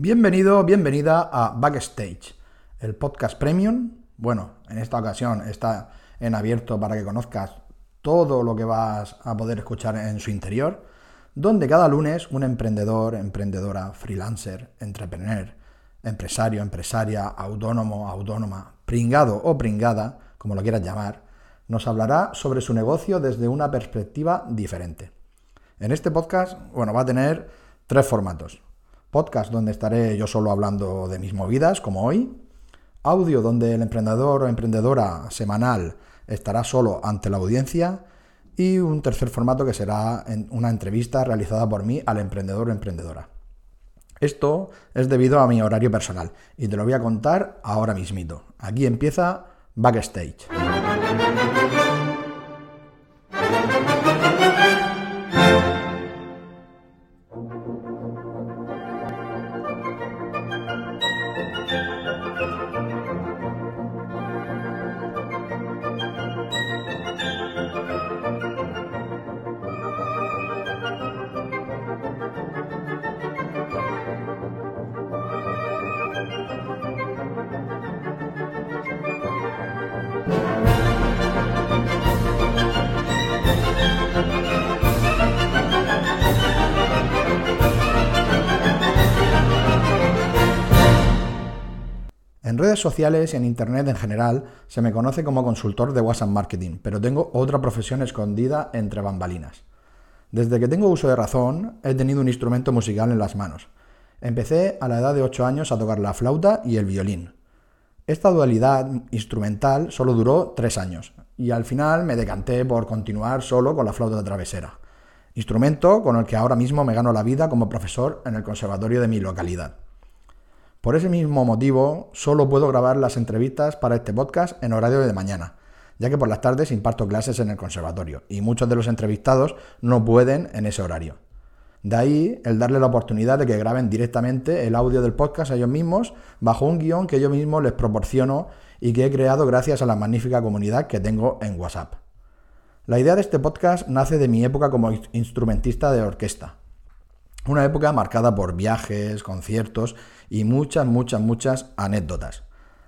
Bienvenido, bienvenida a Backstage, el podcast premium. Bueno, en esta ocasión está en abierto para que conozcas todo lo que vas a poder escuchar en su interior, donde cada lunes un emprendedor, emprendedora, freelancer, entrepreneur, empresario, empresaria, autónomo, autónoma, pringado o pringada, como lo quieras llamar, nos hablará sobre su negocio desde una perspectiva diferente. En este podcast, bueno, va a tener tres formatos. Podcast donde estaré yo solo hablando de mis movidas, como hoy. Audio donde el emprendedor o emprendedora semanal estará solo ante la audiencia. Y un tercer formato que será una entrevista realizada por mí al emprendedor o emprendedora. Esto es debido a mi horario personal y te lo voy a contar ahora mismito. Aquí empieza Backstage. En redes sociales y en Internet en general se me conoce como consultor de WhatsApp Marketing, pero tengo otra profesión escondida entre bambalinas. Desde que tengo uso de razón, he tenido un instrumento musical en las manos. Empecé a la edad de 8 años a tocar la flauta y el violín. Esta dualidad instrumental solo duró 3 años, y al final me decanté por continuar solo con la flauta travesera, instrumento con el que ahora mismo me gano la vida como profesor en el conservatorio de mi localidad. Por ese mismo motivo, solo puedo grabar las entrevistas para este podcast en horario de mañana, ya que por las tardes imparto clases en el conservatorio y muchos de los entrevistados no pueden en ese horario. De ahí el darle la oportunidad de que graben directamente el audio del podcast a ellos mismos bajo un guion que yo mismo les proporciono y que he creado gracias a la magnífica comunidad que tengo en WhatsApp. La idea de este podcast nace de mi época como instrumentista de orquesta, una época marcada por viajes, conciertos y muchas, muchas, muchas anécdotas.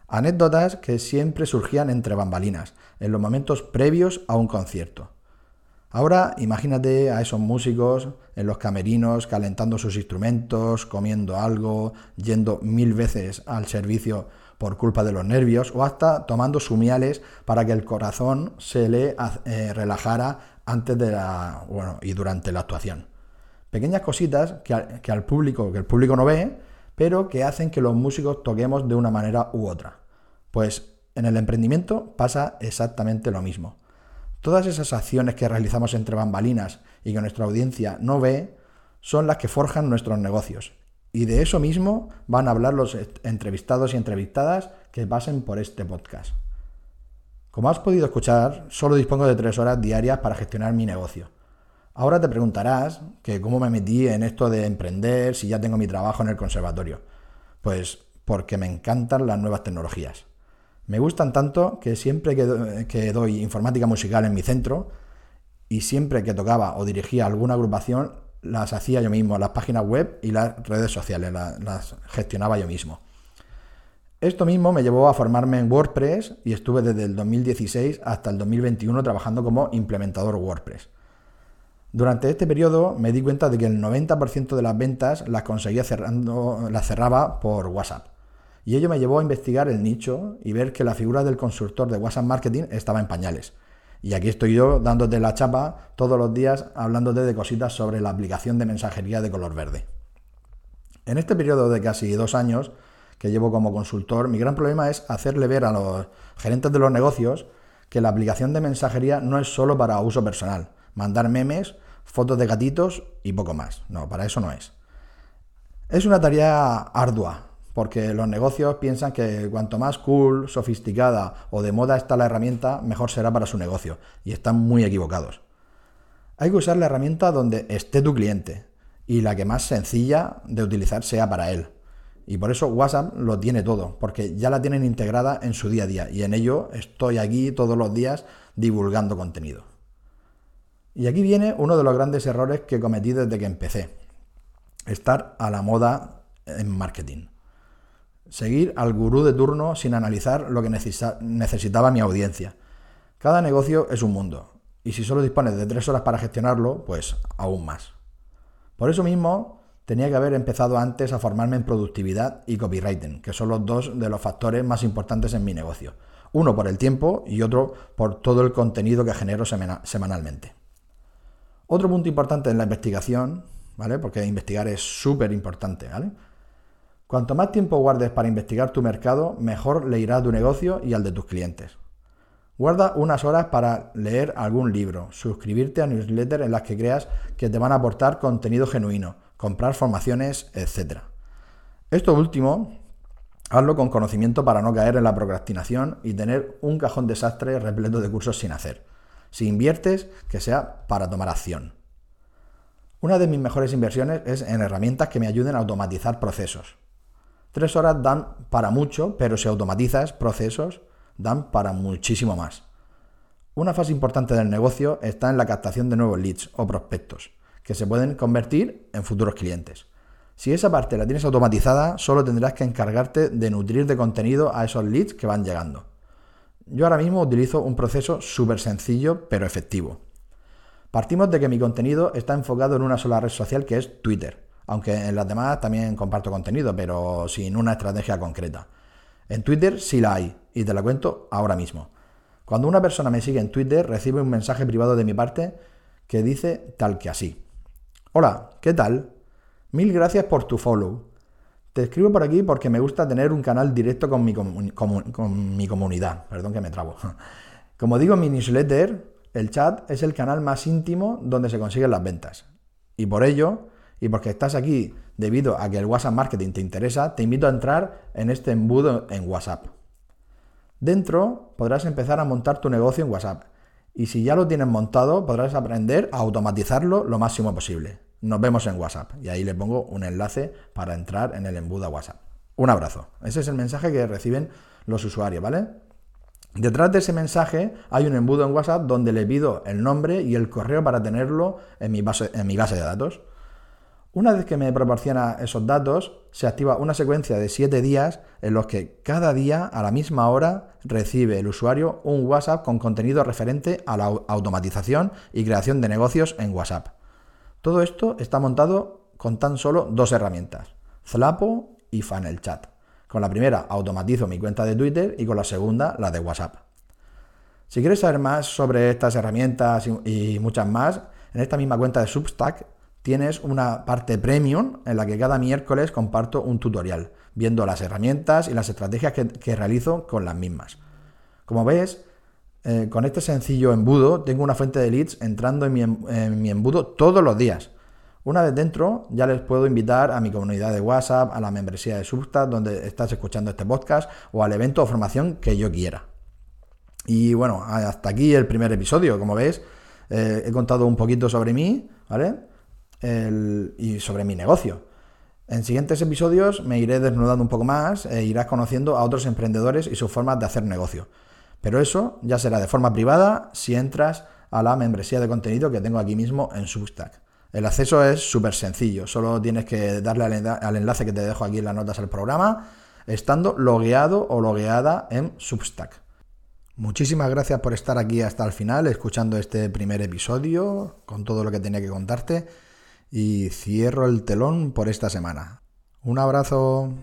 Anécdotas que siempre surgían entre bambalinas, en los momentos previos a un concierto. Ahora imagínate a esos músicos en los camerinos calentando sus instrumentos, comiendo algo, yendo mil veces al servicio por culpa de los nervios o hasta tomando sumiales para que el corazón se le eh, relajara antes de la, bueno, y durante la actuación. Pequeñas cositas que, al público, que el público no ve, pero que hacen que los músicos toquemos de una manera u otra. Pues en el emprendimiento pasa exactamente lo mismo. Todas esas acciones que realizamos entre bambalinas y que nuestra audiencia no ve son las que forjan nuestros negocios. Y de eso mismo van a hablar los entrevistados y entrevistadas que pasen por este podcast. Como has podido escuchar, solo dispongo de tres horas diarias para gestionar mi negocio. Ahora te preguntarás que cómo me metí en esto de emprender si ya tengo mi trabajo en el conservatorio. Pues porque me encantan las nuevas tecnologías. Me gustan tanto que siempre que, doy informática musical en mi centro y siempre que tocaba o dirigía alguna agrupación, las hacía yo mismo, las páginas web y las redes sociales, las gestionaba yo mismo. Esto mismo me llevó a formarme en WordPress y estuve desde el 2016 hasta el 2021 trabajando como implementador WordPress. Durante este periodo me di cuenta de que el 90% de las ventas las conseguía cerrando, las cerraba por WhatsApp. Y ello me llevó a investigar el nicho y ver que la figura del consultor de WhatsApp Marketing estaba en pañales. Y aquí estoy yo dándote la chapa todos los días hablándote de cositas sobre la aplicación de mensajería de color verde. En este periodo de casi dos años que llevo como consultor, mi gran problema es hacerle ver a los gerentes de los negocios que la aplicación de mensajería no es solo para uso personal, mandar memes, fotos de gatitos y poco más. No, para eso no es. Es una tarea ardua, porque los negocios piensan que cuanto más cool, sofisticada o de moda está la herramienta, mejor será para su negocio, y están muy equivocados. Hay que usar la herramienta donde esté tu cliente y la que más sencilla de utilizar sea para él. Y por eso WhatsApp lo tiene todo, porque ya la tienen integrada en su día a día y en ello estoy aquí todos los días divulgando contenido. Y aquí viene uno de los grandes errores que cometí desde que empecé. Estar a la moda en marketing. Seguir al gurú de turno sin analizar lo que necesitaba mi audiencia. Cada negocio es un mundo, y si solo dispones de tres horas para gestionarlo, pues aún más. Por eso mismo, tenía que haber empezado antes a formarme en productividad y copywriting, que son los dos de los factores más importantes en mi negocio. Uno por el tiempo y otro por todo el contenido que genero semanalmente. Otro punto importante en la investigación, ¿vale? Porque investigar es súper importante, ¿vale? Cuanto más tiempo guardes para investigar tu mercado, mejor le irá a tu negocio y al de tus clientes. Guarda unas horas para leer algún libro, suscribirte a newsletters en las que creas que te van a aportar contenido genuino, comprar formaciones, etc. Esto último, hazlo con conocimiento para no caer en la procrastinación y tener un cajón desastre repleto de cursos sin hacer. Si inviertes, que sea para tomar acción. Una de mis mejores inversiones es en herramientas que me ayuden a automatizar procesos. Tres horas dan para mucho, pero si automatizas procesos, dan para muchísimo más. Una fase importante del negocio está en la captación de nuevos leads o prospectos, que se pueden convertir en futuros clientes. Si esa parte la tienes automatizada, solo tendrás que encargarte de nutrir de contenido a esos leads que van llegando. Yo ahora mismo utilizo un proceso súper sencillo pero efectivo. Partimos de que mi contenido está enfocado en una sola red social que es Twitter aunque en las demás también comparto contenido, pero sin una estrategia concreta. En Twitter sí la hay, y te la cuento ahora mismo. Cuando una persona me sigue en Twitter, recibe un mensaje privado de mi parte que dice tal que así. Hola, ¿qué tal? Mil gracias por tu follow. Te escribo por aquí porque me gusta tener un canal directo con mi, comunidad. Perdón que me trabo. Como digo en mi newsletter, el chat es el canal más íntimo donde se consiguen las ventas. Y por ello, y porque estás aquí debido a que el WhatsApp Marketing te interesa, te invito a entrar en este embudo en WhatsApp. Dentro podrás empezar a montar tu negocio en WhatsApp y si ya lo tienes montado podrás aprender a automatizarlo lo máximo posible. Nos vemos en WhatsApp y ahí le pongo un enlace para entrar en el embudo a WhatsApp. Un abrazo. Ese es el mensaje que reciben los usuarios, ¿vale? Detrás de ese mensaje hay un embudo en WhatsApp donde le pido el nombre y el correo para tenerlo en mi base, en mi base de datos. Una vez que me proporciona esos datos, se activa una secuencia de 7 días en los que cada día a la misma hora recibe el usuario un WhatsApp con contenido referente a la automatización y creación de negocios en WhatsApp. Todo esto está montado con tan solo dos herramientas, Zlapo y Funnel Chat. Con la primera automatizo mi cuenta de Twitter y con la segunda la de WhatsApp. Si quieres saber más sobre estas herramientas y muchas más, en esta misma cuenta de Substack tienes una parte premium en la que cada miércoles comparto un tutorial, viendo las herramientas y las estrategias que, realizo con las mismas. Como ves, eh, con este sencillo embudo tengo una fuente de leads entrando en mi, embudo todos los días. Una vez dentro, ya les puedo invitar a mi comunidad de WhatsApp, a la membresía de Substack, donde estás escuchando este podcast, o al evento o formación que yo quiera. Y bueno, hasta aquí el primer episodio. Como ves, eh, he contado un poquito sobre mí, ¿vale? y sobre mi negocio. En siguientes episodios me iré desnudando un poco más e irás conociendo a otros emprendedores y sus formas de hacer negocio. Pero eso ya será de forma privada si entras a la membresía de contenido que tengo aquí mismo en Substack. El acceso es súper sencillo, solo tienes que darle al enlace que te dejo aquí en las notas del programa, estando logueado o logueada en Substack. Muchísimas gracias por estar aquí hasta el final, escuchando este primer episodio, con todo lo que tenía que contarte y cierro el telón por esta semana. Un abrazo.